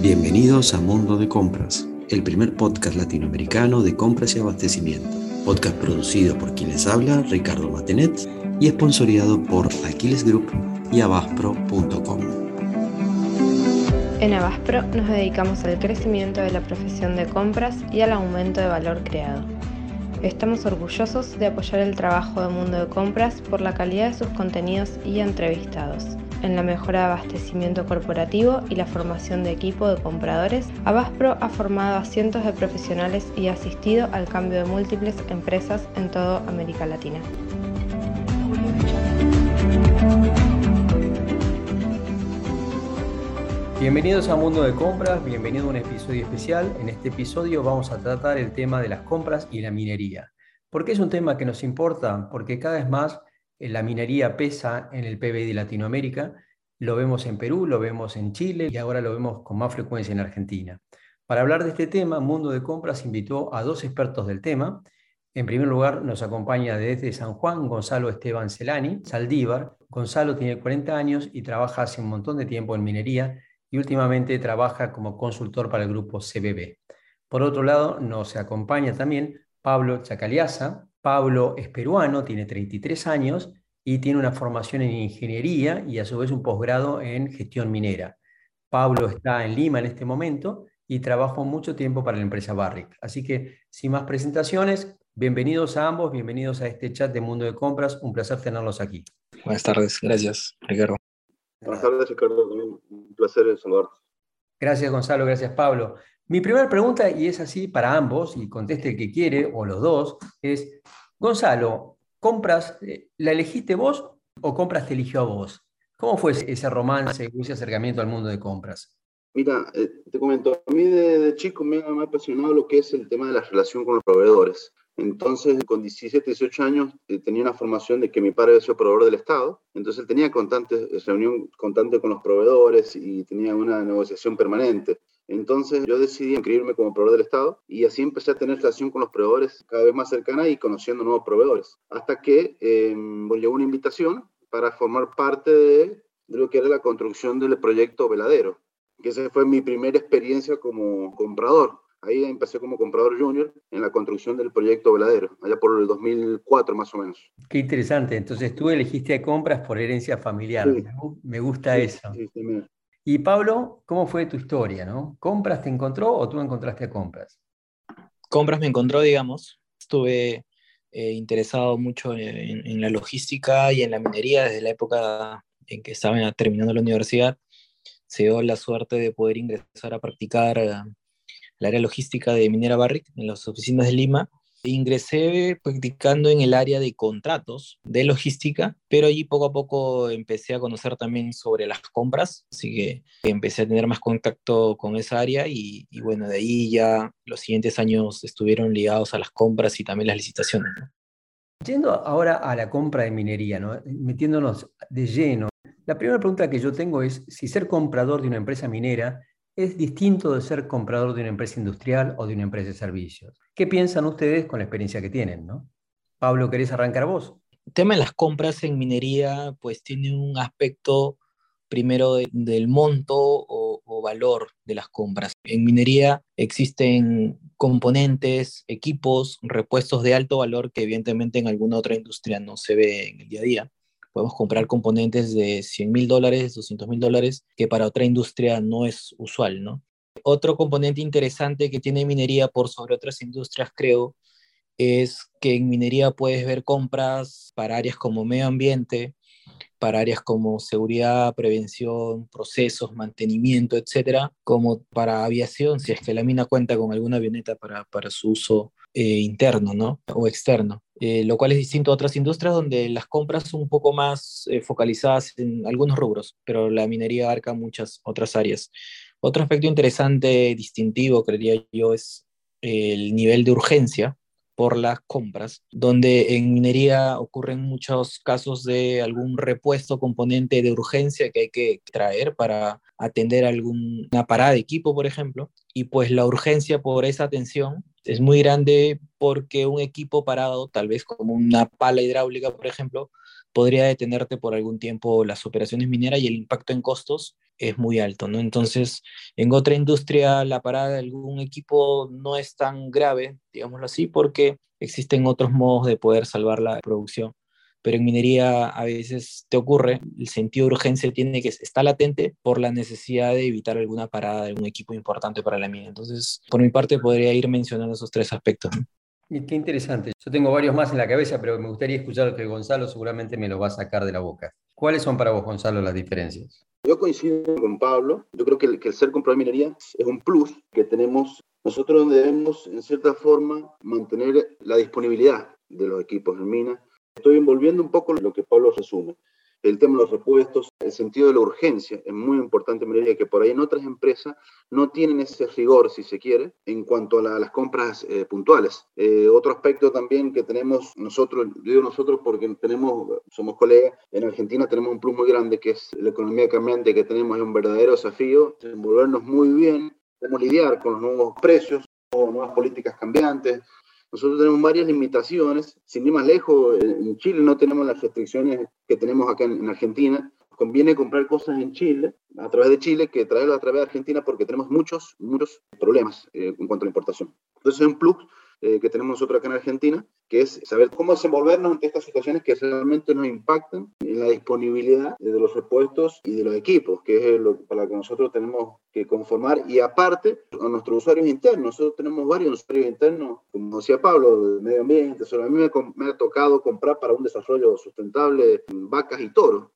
Bienvenidos a Mundo de Compras, el primer podcast latinoamericano de compras y abastecimiento. Podcast producido por quienes habla Ricardo Matenet y esponsoreado por Aquiles Group y abaspro.com. En Abaspro nos dedicamos al crecimiento de la profesión de compras y al aumento de valor creado. Estamos orgullosos de apoyar el trabajo de Mundo de Compras por la calidad de sus contenidos y entrevistados. En la mejora de abastecimiento corporativo y la formación de equipo de compradores, Abaspro ha formado a cientos de profesionales y ha asistido al cambio de múltiples empresas en toda América Latina. Bienvenidos a Mundo de Compras, bienvenido a un episodio especial. En este episodio vamos a tratar el tema de las compras y la minería. ¿Por qué es un tema que nos importa? Porque cada vez más eh, la minería pesa en el PBI de Latinoamérica. Lo vemos en Perú, lo vemos en Chile y ahora lo vemos con más frecuencia en Argentina. Para hablar de este tema, Mundo de Compras invitó a dos expertos del tema. En primer lugar, nos acompaña desde San Juan Gonzalo Esteban Celani, Saldívar. Gonzalo tiene 40 años y trabaja hace un montón de tiempo en minería y últimamente trabaja como consultor para el grupo CBB. Por otro lado, nos acompaña también Pablo Chacaliaza. Pablo es peruano, tiene 33 años y tiene una formación en ingeniería y a su vez un posgrado en gestión minera. Pablo está en Lima en este momento y trabajó mucho tiempo para la empresa Barrick. Así que, sin más presentaciones, bienvenidos a ambos, bienvenidos a este chat de Mundo de Compras. Un placer tenerlos aquí. Buenas tardes, gracias, Ricardo. Buenas tardes, Ricardo. Un placer saludarte. Gracias, Gonzalo. Gracias, Pablo. Mi primera pregunta, y es así para ambos, y conteste el que quiere, o los dos, es, Gonzalo, ¿compras, eh, la elegiste vos o compras te eligió a vos? ¿Cómo fue ese romance, ese acercamiento al mundo de compras? Mira, eh, te comento, a mí de, chico me, me, ha apasionado lo que es el tema de la relación con los proveedores. Entonces, con 17, 18 años, eh, tenía una formación de que mi padre había sido proveedor del Estado. Entonces, él tenía constante, reunión constante con los proveedores y tenía una negociación permanente. Entonces, yo decidí inscribirme como proveedor del Estado y así empecé a tener relación con los proveedores cada vez más cercana y conociendo nuevos proveedores. Hasta que eh, llegó una invitación para formar parte de, de lo que era la construcción del proyecto Veladero, que esa fue mi primera experiencia como comprador Ahí empecé como comprador junior en la construcción del proyecto Veladero, allá por el 2004 más o menos. Qué interesante. Entonces tú elegiste compras por herencia familiar. Me gusta eso. y Pablo, ¿cómo fue tu historia? ¿no? ¿Compras te encontró o tú encontraste a compras? Compras me encontró, digamos. Estuve eh, interesado mucho en, la logística y en la minería desde la época en que estaba terminando la universidad. Se dio la suerte de poder ingresar a practicar eh, el área logística de Minera Barrick en las oficinas de Lima. Ingresé practicando en el área de contratos de logística, pero allí poco a poco empecé a conocer también sobre las compras, así que empecé a tener más contacto con esa área y, bueno, de ahí ya los siguientes años estuvieron ligados a las compras y también las licitaciones. Yendo ahora a la compra de minería, ¿no? metiéndonos de lleno, la primera pregunta que yo tengo es si ser comprador de una empresa minera es distinto de ser comprador de una empresa industrial o de una empresa de servicios. ¿Qué piensan ustedes con la experiencia que tienen? ¿no? Pablo, ¿querés arrancar vos? El tema de las compras en minería, pues tiene un aspecto primero del monto o, o, valor de las compras. En minería existen componentes, equipos, repuestos de alto valor que evidentemente en alguna otra industria no se ve en el día a día podemos comprar componentes de 100 mil dólares, 200 mil dólares, que para otra industria no es usual, ¿no? Otro componente interesante que tiene minería por sobre otras industrias, creo, es que en minería puedes ver compras para áreas como medio ambiente, para áreas como seguridad, prevención, procesos, mantenimiento, etcétera, como para aviación, si es que la mina cuenta con alguna avioneta para, para su uso eh, interno ¿no? o externo. Eh, lo cual es distinto a otras industrias donde las compras son un poco más eh, focalizadas en algunos rubros, pero la minería abarca muchas otras áreas. Otro aspecto interesante, distintivo, creería yo, es el nivel de urgencia por las compras, donde en minería ocurren muchos casos de algún repuesto componente de urgencia que hay que traer para atender alguna parada de equipo, por ejemplo, y pues la urgencia por esa atención es muy grande porque un equipo parado, tal vez como una pala hidráulica, por ejemplo, podría detenerte por algún tiempo las operaciones mineras y el impacto en costos es muy alto, ¿no? Entonces, en otra industria la parada de algún equipo no es tan grave, digámoslo así, porque existen otros modos de poder salvar la producción. Pero en minería a veces te ocurre, el sentido de urgencia tiene que está latente por la necesidad de evitar alguna parada de algún equipo importante para la mina. Entonces, por mi parte, podría ir mencionando esos tres aspectos. Qué interesante. Yo tengo varios más en la cabeza, pero me gustaría escuchar que Gonzalo seguramente me lo va a sacar de la boca. ¿Cuáles son para vos, Gonzalo, las diferencias? Yo coincido con Pablo. Yo creo que el, ser comprador de minería es un plus que tenemos. Nosotros debemos, en cierta forma, mantener la disponibilidad de los equipos en mina. Estoy envolviendo un poco lo que Pablo resume el tema de los repuestos, el sentido de la urgencia es muy importante, me diría que por ahí en otras empresas no tienen ese rigor, si se quiere, en cuanto a, las compras eh, puntuales. Eh, otro aspecto también que tenemos nosotros, digo nosotros porque tenemos, somos colegas, en Argentina tenemos un plus muy grande que es la economía cambiante que tenemos, es un verdadero desafío, envolvernos muy bien, cómo lidiar con los nuevos precios, o nuevas políticas cambiantes, nosotros tenemos varias limitaciones, sin ir más lejos, en Chile no tenemos las restricciones que tenemos acá en, Argentina. Conviene comprar cosas en Chile, a través de Chile, que traerlas a través de Argentina porque tenemos muchos, muchos problemas eh, en cuanto a la importación. Entonces es un plus eh, que tenemos nosotros acá en Argentina, que es saber cómo desenvolvernos ante estas situaciones que realmente nos impactan en la disponibilidad de los repuestos y de los equipos, que es lo para lo que nosotros tenemos que conformar. Y aparte, a nuestros usuarios internos, nosotros tenemos varios usuarios internos, como decía Pablo, del medio ambiente. a mí me, me ha tocado comprar para un desarrollo sustentable vacas y toros.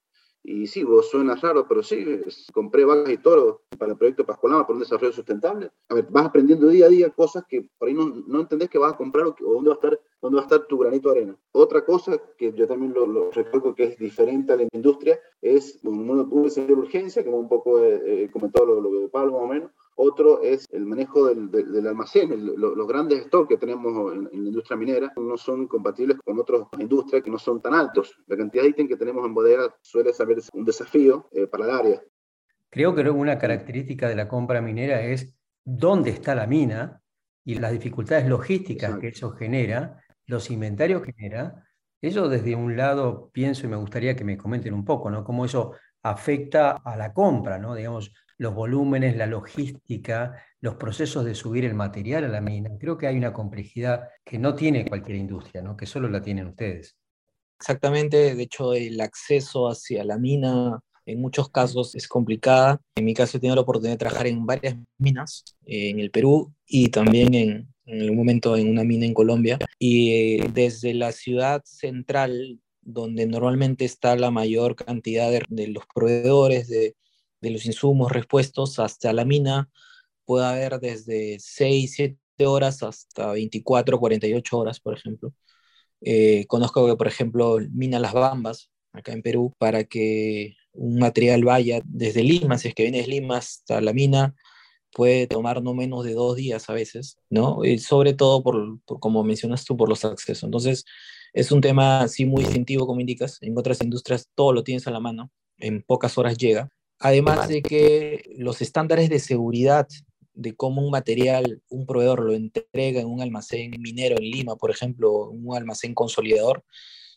Y sí, vos suena raro, pero sí, compré vacas y toros para el proyecto Pascualama por un desarrollo sustentable. A ver, vas aprendiendo día a día cosas que por ahí no, no entendés que vas a comprar o, dónde va a estar dónde va a estar tu granito de arena. Otra cosa que yo también lo, lo que es diferente a la industria es un, un, de urgencia, como un poco he, comentado lo, lo de Pablo más o menos, otro es el manejo del, del, almacén. los grandes stocks que tenemos en, la industria minera no son compatibles con otras industrias que no son tan altos. La cantidad de ítems que tenemos en bodega suele ser un desafío eh, para el área. Creo que una característica de la compra minera es dónde está la mina y las dificultades logísticas que eso genera, los inventarios que genera. Eso desde un lado pienso y me gustaría que me comenten un poco, ¿no? Cómo eso afecta a la compra, ¿no? Digamos, los volúmenes, la logística, los procesos de subir el material a la mina. Creo que hay una complejidad que no tiene cualquier industria, ¿no? que solo la tienen ustedes. Exactamente, de hecho el acceso hacia la mina en muchos casos es complicada. En mi caso he tenido la oportunidad de trabajar en varias minas en el Perú y también en, en un momento en una mina en Colombia. Y eh, desde la ciudad central, donde normalmente está la mayor cantidad de, de los proveedores de, de los insumos repuestos hasta la mina puede haber desde 6, 7 horas hasta 24, 48 horas, por ejemplo. Eh, conozco que, por ejemplo, mina Las Bambas, acá en Perú, para que un material vaya desde Lima, si es que viene de Lima hasta la mina, puede tomar no menos de dos días a veces, ¿no? Y sobre todo, por, como mencionas tú, por los accesos. Entonces, es un tema así muy distintivo, como indicas. En otras industrias todo lo tienes a la mano, en pocas horas llega. Además de que los estándares de seguridad de cómo un material, un proveedor lo entrega en un almacén minero en Lima, por ejemplo, un almacén consolidador,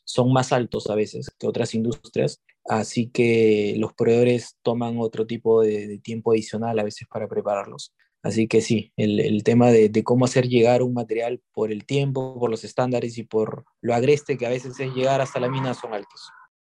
son más altos a veces que otras industrias, así que los proveedores toman otro tipo de, tiempo adicional a veces para prepararlos. Así que sí, el, tema de, de, cómo hacer llegar un material por el tiempo, por los estándares y por lo agreste que a veces es llegar hasta la mina son altos.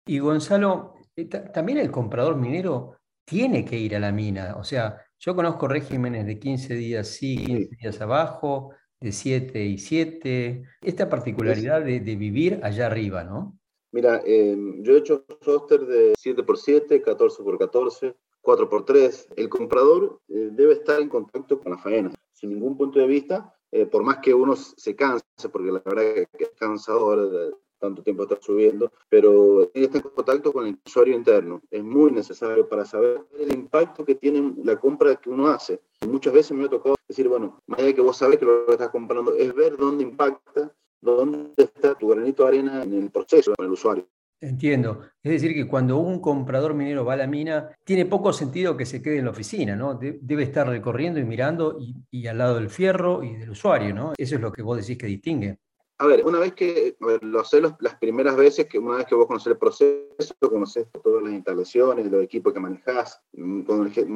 Y Gonzalo, eh, también el comprador minero tiene que ir a la mina. O sea, yo conozco regímenes de 15 días sí, 15 días abajo, de 7 y 7. Esta particularidad de, vivir allá arriba, ¿no? Mira, em, yo he hecho roster de 7x7, 14x14, 4x3. El comprador eh, debe estar en contacto con la faena, sin ningún punto de vista, eh, por más que uno se canse, porque la verdad es que es cansador tanto tiempo está subiendo, pero en contacto con el usuario interno. Es muy necesario para saber el impacto que tiene la compra que uno hace. muchas veces me ha tocado decir, bueno, más que vos sabes que lo que estás comprando, es ver dónde impacta, dónde está tu granito de arena en el proceso con el usuario. Entiendo. Es decir, que cuando un comprador minero va a la mina, tiene poco sentido que se quede en la oficina, ¿no? debe estar recorriendo y mirando y, y, al lado del fierro y del usuario, ¿no? Eso es lo que vos decís que distingue. A ver, una vez que lo haces las primeras veces, que una vez que vos conoces el proceso, conoces todas las instalaciones, los equipos que manejás, mm, conoces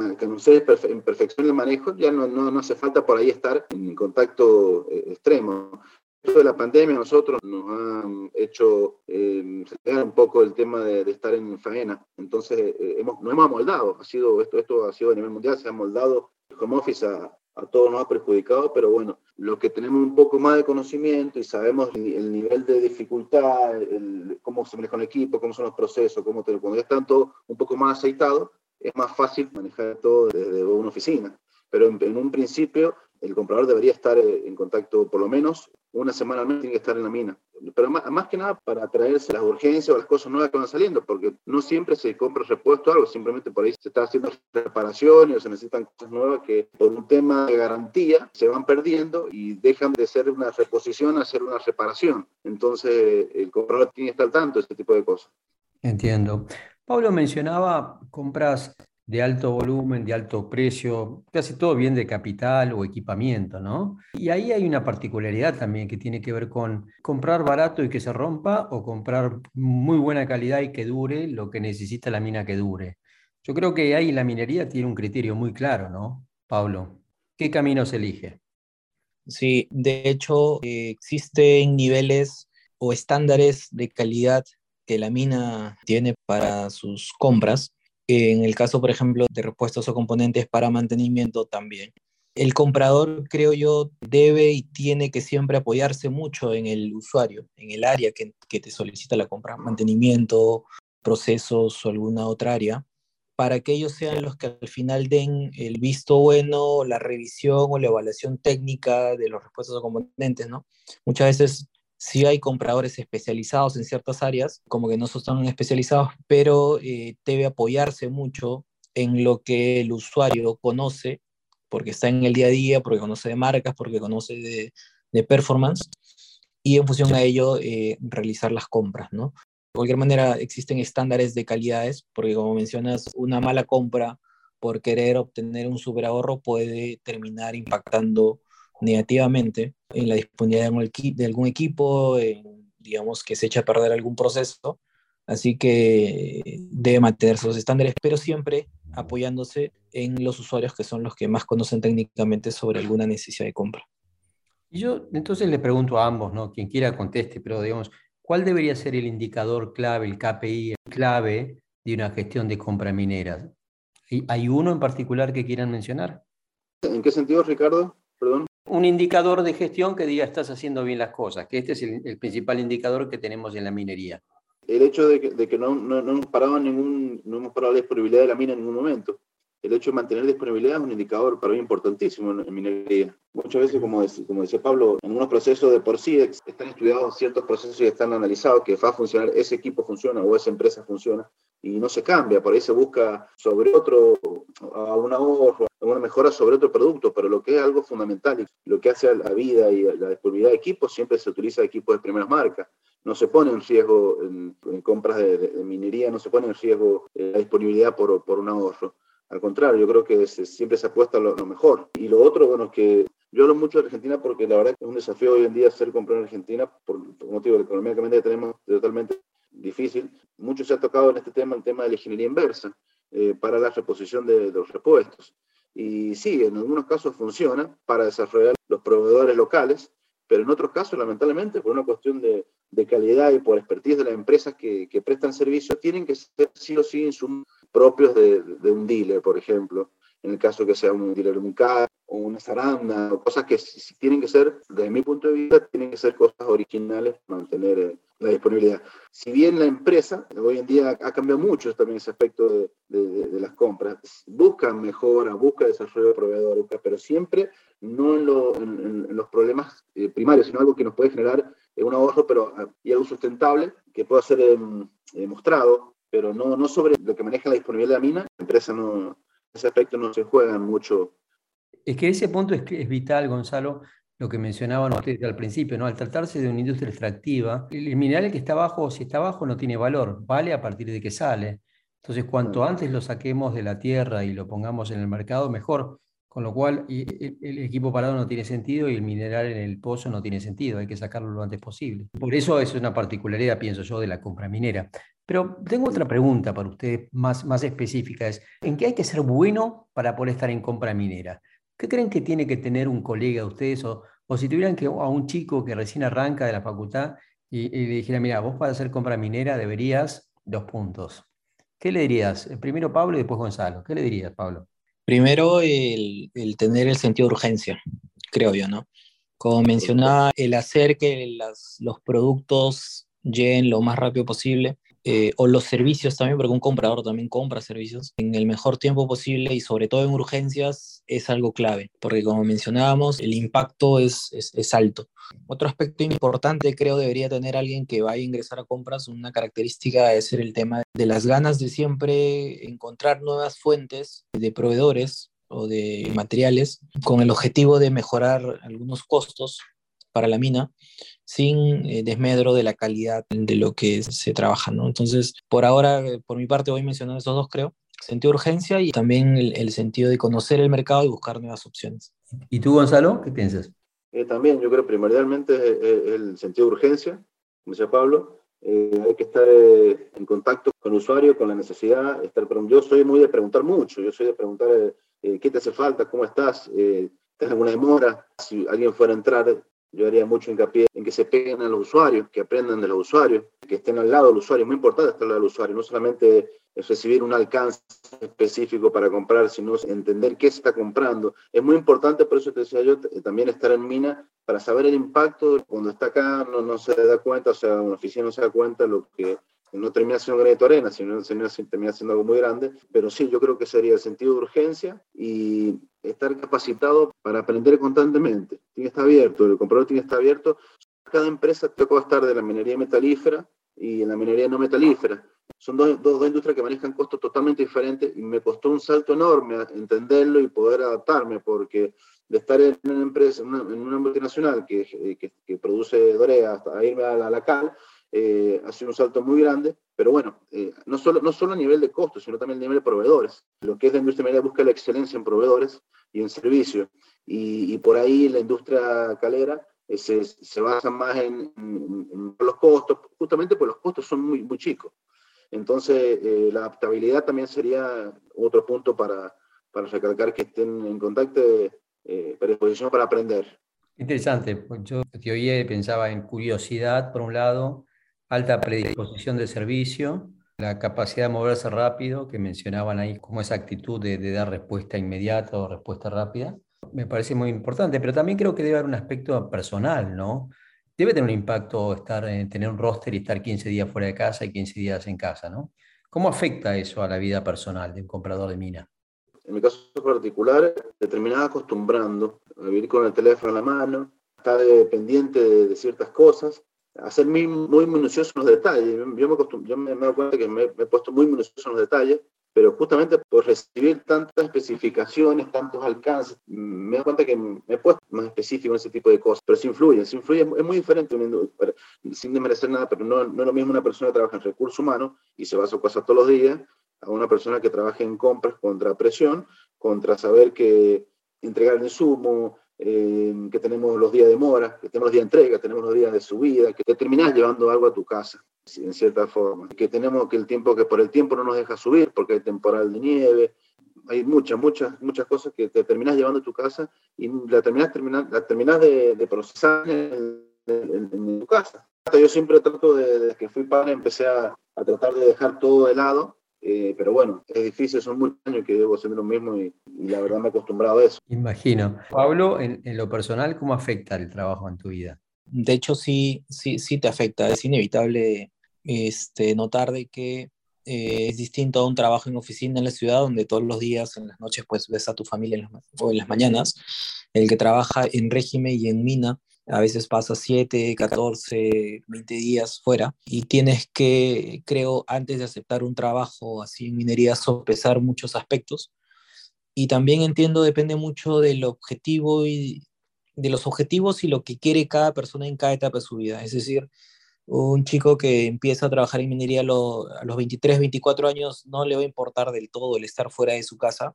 en perfección el manejo, ya no, no, no hace falta por ahí estar en contacto eh, extremo de la pandemia nosotros nos han hecho eh, un poco el tema de, estar en faena. Entonces, eh, hemos, nos hemos amoldado. Ha sido, esto, esto ha sido a nivel mundial, se ha amoldado el home office a, a todos nos ha perjudicado, pero bueno, los que tenemos un poco más de conocimiento y sabemos el, nivel de dificultad, cómo se maneja un equipo, cómo son los procesos, cómo te, cuando ya están todos un poco más aceitados, es más fácil manejar todo desde una oficina. Pero en un principio el comprador debería estar eh, en contacto por lo menos una semana al mes, tiene que estar en la mina. Pero más, que nada para traerse las urgencias o las cosas nuevas que van saliendo, porque no siempre se compra repuesto algo, simplemente por ahí se está haciendo reparaciones o se necesitan cosas nuevas que por un tema de garantía se van perdiendo y dejan de ser una reposición a ser una reparación. Entonces el comprador tiene que estar al tanto de este tipo de cosas. Entiendo. Pablo mencionaba compras de alto volumen, de alto precio, casi todo bien de capital o equipamiento, ¿no? Y ahí hay una particularidad también que tiene que ver con comprar barato y que se rompa o comprar muy buena calidad y que dure lo que necesita la mina que dure. Yo creo que ahí la minería tiene un criterio muy claro, ¿no? Pablo, ¿qué camino se elige? Sí, de hecho existen niveles o estándares de calidad que la mina tiene para sus compras en el caso, por ejemplo, de repuestos o componentes para mantenimiento también. El comprador, creo yo, debe y tiene que siempre apoyarse mucho en el usuario, en el área que, te solicita la compra, mantenimiento, procesos o alguna otra área, para que ellos sean los que al final den el visto bueno, la revisión o la evaluación técnica de los repuestos o componentes, ¿no? Muchas veces sí hay compradores especializados en ciertas áreas, como que no son tan especializados, pero eh, debe apoyarse mucho en lo que el usuario conoce, porque está en el día a día, porque conoce de marcas, porque conoce de, performance, y en función a ello eh, realizar las compras, ¿no? De cualquier manera, existen estándares de calidades, porque como mencionas, una mala compra por querer obtener un super ahorro puede terminar impactando negativamente en la disponibilidad de algún equipo, digamos que se echa a perder algún proceso. Así que debe mantenerse los estándares, pero siempre apoyándose en los usuarios que son los que más conocen técnicamente sobre alguna necesidad de compra. Y yo entonces le pregunto a ambos, ¿no? quien quiera conteste, pero digamos, ¿cuál debería ser el indicador clave, el KPI clave de una gestión de compra minera? ¿Hay uno en particular que quieran mencionar? ¿En qué sentido, Ricardo? Perdón un indicador de gestión que diga estás haciendo bien las cosas, que este es el, principal indicador que tenemos en la minería. El hecho de que, no, no, hemos parado ningún, no hemos parado la disponibilidad de la mina en ningún momento. El hecho de mantener disponibilidad es un indicador para mí importantísimo en, minería. Muchas veces, como, como decía Pablo, en unos procesos de por sí están estudiados ciertos procesos y están analizados que va a funcionar, ese equipo funciona o esa empresa funciona y no se cambia, por ahí se busca sobre otro, a un ahorro, una mejora sobre otro producto, pero lo que es algo fundamental y lo que hace a la vida y a la disponibilidad de equipos, siempre se utiliza equipos de primeras marcas. No se pone en riesgo en, compras de, minería, no se pone en riesgo eh, la disponibilidad por, por un ahorro. Al contrario, yo creo que siempre se apuesta a lo, mejor. Y lo otro, bueno, que yo hablo mucho de Argentina porque la verdad que es un desafío hoy en día ser comprar en Argentina por, por motivo de economía que tenemos totalmente difícil. Mucho se ha tocado en este tema el tema de la ingeniería inversa eh, para la reposición de, los repuestos. Y sí, en algunos casos funciona para desarrollar los proveedores locales, pero en otros casos, lamentablemente, por una cuestión de, de calidad y por expertise de las empresas que, que, prestan servicio, tienen que ser sí o sí insumos propios de, un dealer, por ejemplo en el caso que sea un dealer un carro o una zaranda, o cosas que si, tienen que ser, desde mi punto de vista, tienen que ser cosas originales para mantener eh, la disponibilidad. Si bien la empresa hoy en día ha cambiado mucho también ese aspecto de, las compras, busca mejora, busca desarrollo de proveedores, pero siempre no en, los problemas eh, primarios, sino algo que nos puede generar eh, un ahorro pero, ah, y algo sustentable que pueda ser demostrado, pero no, no sobre lo que maneja la disponibilidad de la mina. La empresa no, ese aspecto no se juega mucho. Es que ese punto es, es vital, Gonzalo, lo que mencionaban ustedes al principio, ¿no? Al tratarse de una industria extractiva, el mineral que está abajo, si está abajo, no tiene valor, vale a partir de que sale. Entonces, cuanto antes lo saquemos de la tierra y lo pongamos en el mercado, mejor. Con lo cual, el equipo parado no tiene sentido y el mineral en el pozo no tiene sentido, hay que sacarlo lo antes posible. Por eso es una particularidad, pienso yo, de la compra minera. Pero tengo otra pregunta para ustedes más, más específica, es, ¿en qué hay que ser bueno para poder estar en compra minera? ¿Qué creen que tiene que tener un colega de ustedes o, o si tuvieran que a un chico que recién arranca de la facultad y, y le dijera, mira, vos para hacer compra minera deberías dos puntos? ¿Qué le dirías? Primero Pablo y después Gonzalo. ¿Qué le dirías, Pablo? Primero, el, tener el sentido de urgencia, creo yo, ¿no? Como mencionaba, el hacer que los productos lleguen lo más rápido posible, eh, o los servicios también, porque un comprador también compra servicios en el mejor tiempo posible y sobre todo en urgencias es algo clave, porque como mencionábamos, el impacto es, es, alto. Otro aspecto importante creo debería tener alguien que vaya a ingresar a compras, una característica es el tema de las ganas de siempre encontrar nuevas fuentes de proveedores o de materiales con el objetivo de mejorar algunos costos para la mina sin eh, desmedro de la calidad de lo que se trabaja, ¿no? Entonces, por ahora, eh, por mi parte, voy mencionando estos dos, creo. Sentido de urgencia y también el, sentido de conocer el mercado y buscar nuevas opciones. ¿Y tú, Gonzalo, qué piensas? Eh, también, yo creo primordialmente el sentido de urgencia, como decía Pablo, hay que estar en contacto con el usuario, con la necesidad. Estar, yo soy muy de preguntar mucho, yo soy de preguntar qué te hace falta, cómo estás, ¿tienes alguna demora? Si alguien fuera a entrar yo haría mucho hincapié en que se peguen a los usuarios, que aprendan de los usuarios, que estén al lado del usuario. Es muy importante estar al lado del usuario, no solamente recibir un alcance específico para comprar, sino entender qué está comprando. Es muy importante, por eso te decía yo, también estar en mina para saber el impacto. Cuando está acá no, no se da cuenta, o sea, una oficina no se da cuenta lo que no termina siendo granito arena, sino termina siendo algo muy grande. Pero sí, yo creo que sería el sentido de urgencia y estar capacitado para aprender constantemente. Tiene que estar abierto, el comprador tiene que estar abierto. Cada empresa puede estar de la minería metalífera y en la minería no metalífera. Son dos, dos, industrias que manejan costos totalmente diferentes y me costó un salto enorme entenderlo y poder adaptarme, porque de estar en una empresa, en una, multinacional que, que, que, produce Dorea hasta irme a la, a la CAL, eh, ha sido un salto muy grande, pero bueno, eh, no, solo, no solo a nivel de costos, sino también a nivel de proveedores. Lo que es la industria minera busca la excelencia en proveedores y en servicios, y, por ahí la industria calera eh, se, se, basa más en, los costos, justamente porque los costos son muy, muy chicos. Entonces, la adaptabilidad también sería otro punto para, para recalcar que estén en contacto, eh, predisposición para aprender. Interesante, pues yo te oí pensaba en curiosidad, por un lado, alta predisposición de servicio, la capacidad de moverse rápido, que mencionaban ahí como esa actitud de, dar respuesta inmediata o respuesta rápida, me parece muy importante, pero también creo que debe haber un aspecto personal, ¿no? Debe tener un impacto estar, eh, tener un roster y estar 15 días fuera de casa y 15 días en casa, ¿no? ¿Cómo afecta eso a la vida personal de un comprador de mina? En mi caso particular, te terminaba acostumbrando a vivir con el teléfono en la mano, estar pendiente de, de ciertas cosas a muy, muy minucioso los detalles. Yo me, yo me, dado cuenta que me, he puesto muy minucioso en los detalles, pero justamente por recibir tantas especificaciones, tantos alcances, me he dado cuenta que me he puesto más específico en ese tipo de cosas. Pero sí influye, sí influye, es muy diferente, sin desmerecer nada, pero no, no es lo mismo una persona que trabaja en recursos humanos y se va a su casa todos los días, a una persona que trabaja en compras contra presión, contra saber que entregar el insumo, eh, que tenemos los días de mora, que tenemos los días de entrega, tenemos los días de subida, que te terminás llevando algo a tu casa, en cierta forma. Que tenemos que el tiempo, que por el tiempo no nos deja subir porque hay temporal de nieve, hay muchas, muchas, muchas cosas que te terminas llevando a tu casa y la terminas, la terminas de, procesar en, tu casa. Yo siempre trato, de, desde que fui padre, empecé a, a tratar de dejar todo de lado eh, pero bueno, es difícil, son muchos años que debo haciendo lo mismo y, la verdad me he acostumbrado a eso. Imagino. Pablo, en, lo personal, ¿cómo afecta el trabajo en tu vida? De hecho, sí, sí, sí te afecta. Es inevitable este, notar de que eh, es distinto a un trabajo en oficina en la ciudad, donde todos los días, en las noches, pues ves a tu familia o en las mañanas. El que trabaja en régimen y en mina, a veces pasa 7, 14, 20 días fuera y tienes que, creo, antes de aceptar un trabajo así en minería, sopesar muchos aspectos. Y también entiendo, depende mucho del objetivo y, de los objetivos y lo que quiere cada persona en cada etapa de su vida. Es decir, un chico que empieza a trabajar en minería a los 23, 24 años no le va a importar del todo el estar fuera de su casa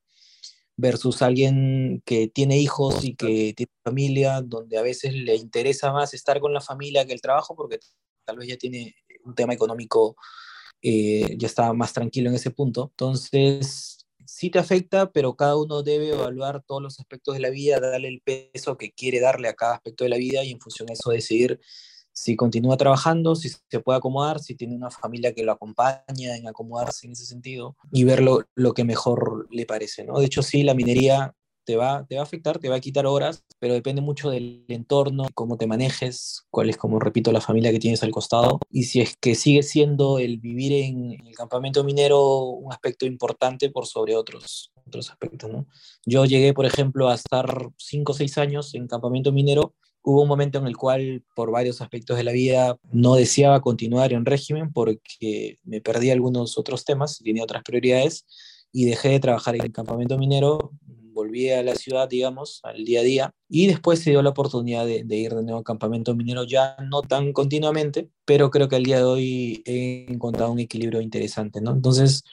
versus alguien que tiene hijos y que tiene familia, donde a veces le interesa más estar con la familia que el trabajo porque tal vez ya tiene un tema económico, eh, ya está más tranquilo en ese punto. Entonces, sí te afecta, pero cada uno debe evaluar todos los aspectos de la vida, darle el peso que quiere darle a cada aspecto de la vida y en función de eso decidir si continúa trabajando, si se puede acomodar, si tiene una familia que lo acompaña en acomodarse en ese sentido y ver lo, que mejor le parece. ¿no? De hecho, sí, la minería te va, te va a afectar, te va a quitar horas, pero depende mucho del entorno, cómo te manejes, cuál es, como repito, la familia que tienes al costado. Y si es que sigue siendo el vivir en el campamento minero un aspecto importante por sobre otros, otros aspectos. ¿no? Yo llegué, por ejemplo, a estar cinco o seis años en campamento minero hubo un momento en el cual, por varios aspectos de la vida, no deseaba continuar en régimen porque me perdí algunos otros temas, tenía otras prioridades y dejé de trabajar en el campamento minero, volví a la ciudad, digamos, al día a día, y después se dio la oportunidad de, ir de nuevo al campamento minero, ya no tan continuamente, pero creo que al día de hoy he encontrado un equilibrio interesante, ¿no? Entonces,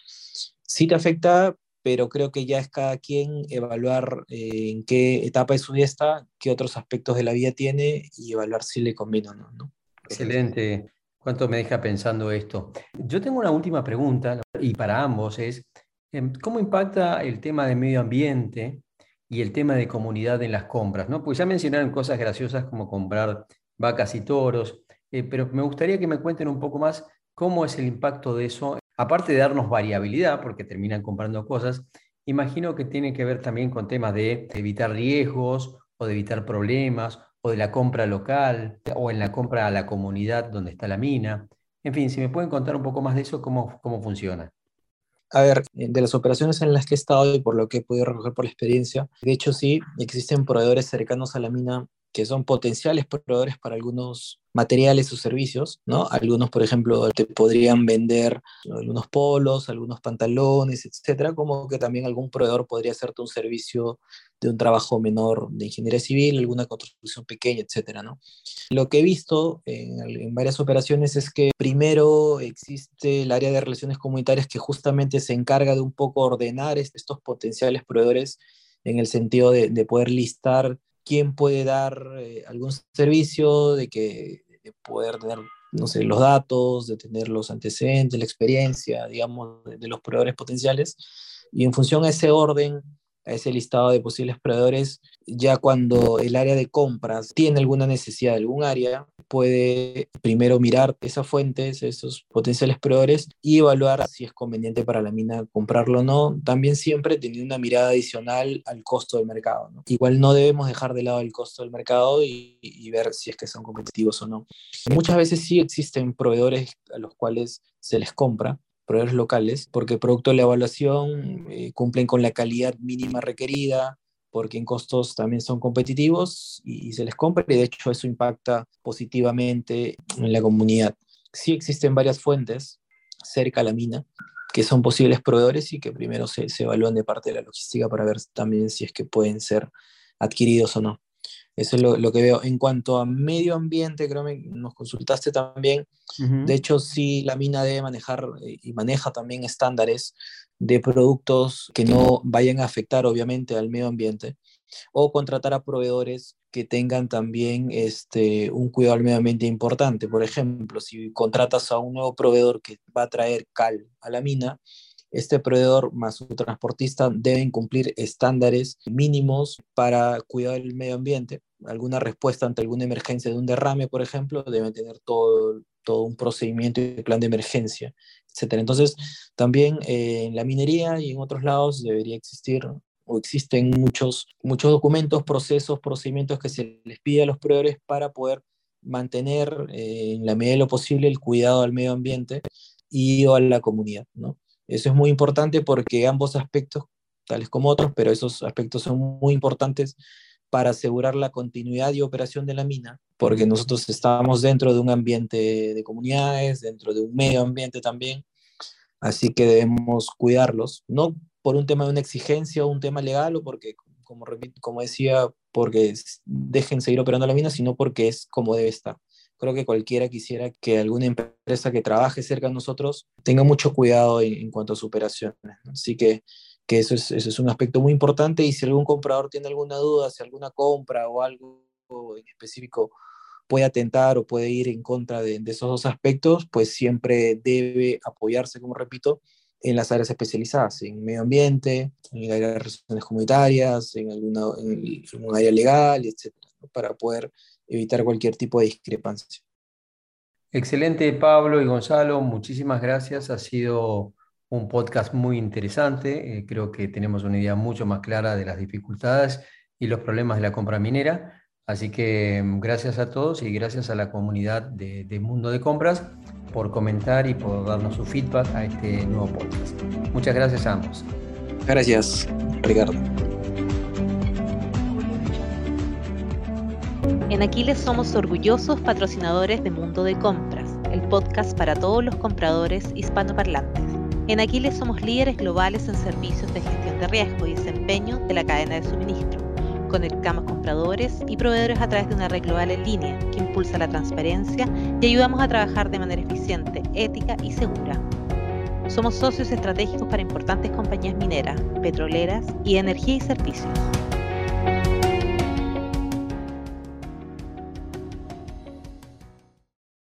sí te afecta, pero creo que ya es cada quien evaluar eh, en qué etapa de su vida está, qué otros aspectos de la vida tiene y evaluar si le conviene o no. Excelente. ¿Cuánto me deja pensando esto? Yo tengo una última pregunta y para ambos es, em, ¿cómo impacta el tema de medio ambiente y el tema de comunidad en las compras? ¿no? Pues ya mencionaron cosas graciosas como comprar vacas y toros, eh, pero me gustaría que me cuenten un poco más cómo es el impacto de eso aparte de darnos variabilidad, porque terminan comprando cosas, imagino que tiene que ver también con temas de evitar riesgos o de evitar problemas o de la compra local o en la compra a la comunidad donde está la mina. En fin, si me pueden contar un poco más de eso, cómo, cómo funciona. A ver, de las operaciones en las que he estado y por lo que he podido recoger por la experiencia, de hecho sí, existen proveedores cercanos a la mina que son potenciales proveedores para algunos materiales o servicios, ¿no? Algunos, por ejemplo, te podrían vender algunos polos, algunos pantalones, etcétera, como que también algún proveedor podría hacerte un servicio de un trabajo menor de ingeniería civil, alguna construcción pequeña, etcétera, ¿no? Lo que he visto en, varias operaciones es que primero existe el área de relaciones comunitarias que justamente se encarga de un poco ordenar estos potenciales proveedores en el sentido de poder listar quién puede dar eh, algún servicio, de que de poder tener, no sé, los datos, de tener los antecedentes, la experiencia, digamos, de, de los proveedores potenciales. Y en función a ese orden, a ese listado de posibles proveedores, ya cuando el área de compras tiene alguna necesidad de algún área, puede primero mirar esas fuentes, esos potenciales proveedores y evaluar si es conveniente para la mina comprarlo o no, también siempre teniendo una mirada adicional al costo del mercado. Igual no debemos dejar de lado el costo del mercado y, ver si es que son competitivos o no. Muchas veces sí existen proveedores a los cuales se les compra, proveedores locales, porque producto de la evaluación eh, cumplen con la calidad mínima requerida, porque en costos también son competitivos y, se les compra y de hecho eso impacta positivamente en la comunidad. Sí existen varias fuentes cerca a la mina que son posibles proveedores y que primero se, se evalúan de parte de la logística para ver también si es que pueden ser adquiridos o no. Eso es lo, que veo. En cuanto a medio ambiente, creo que nos consultaste también. De hecho, sí, la mina debe manejar eh, y maneja también estándares de productos que no vayan a afectar, obviamente, al medio ambiente. O contratar a proveedores que tengan también este, un cuidado al medio ambiente importante. Por ejemplo, si contratas a un nuevo proveedor que va a traer cal a la mina, este proveedor más su transportista deben cumplir estándares mínimos para cuidar el medio ambiente. Alguna respuesta ante alguna emergencia de un derrame, por ejemplo, deben tener todo, todo un procedimiento y plan de emergencia, etc. Entonces, también eh, en la minería y en otros lados debería existir o existen muchos, muchos documentos, procesos, procedimientos que se les pide a los proveedores para poder mantener eh, en la medida de lo posible el cuidado al medio ambiente y a la comunidad, ¿no? Eso es muy importante porque ambos aspectos, tales como otros, pero esos aspectos son muy importantes para asegurar la continuidad y operación de la mina, porque nosotros estamos dentro de un ambiente de comunidades, dentro de un medio ambiente también, así que debemos cuidarlos, no por un tema de una exigencia o un tema legal o porque como, como decía, porque dejen seguir operando la mina, sino porque es como debe estar. Creo que cualquiera quisiera que alguna empresa que trabaje cerca de nosotros tenga mucho cuidado en, cuanto a su operación. Así que, que eso, es, eso es un aspecto muy importante y si algún comprador tiene alguna duda, si alguna compra o algo en específico puede atentar o puede ir en contra de, esos dos aspectos, pues siempre debe apoyarse, como repito, en las áreas especializadas, en medio ambiente, en el área de relaciones comunitarias, en, alguna, en, un área legal, etc., para poder evitar cualquier tipo de discrepancia. Excelente, Pablo y Gonzalo, muchísimas gracias. Ha sido un podcast muy interesante. Eh, creo que tenemos una idea mucho más clara de las dificultades y los problemas de la compra minera. Así que mm, gracias a todos y gracias a la comunidad de, de Mundo de Compras por comentar y por darnos su feedback a este nuevo podcast. Muchas gracias a ambos. Gracias, Ricardo. En Aquiles somos orgullosos patrocinadores de Mundo de Compras, el podcast para todos los compradores hispanoparlantes. En Aquiles somos líderes globales en servicios de gestión de riesgo y desempeño de la cadena de suministro Conectamos compradores y proveedores a través de una red global en línea que impulsa la transparencia y ayudamos a trabajar de manera eficiente, ética y segura. Somos socios estratégicos para importantes compañías mineras, petroleras y energía y servicios.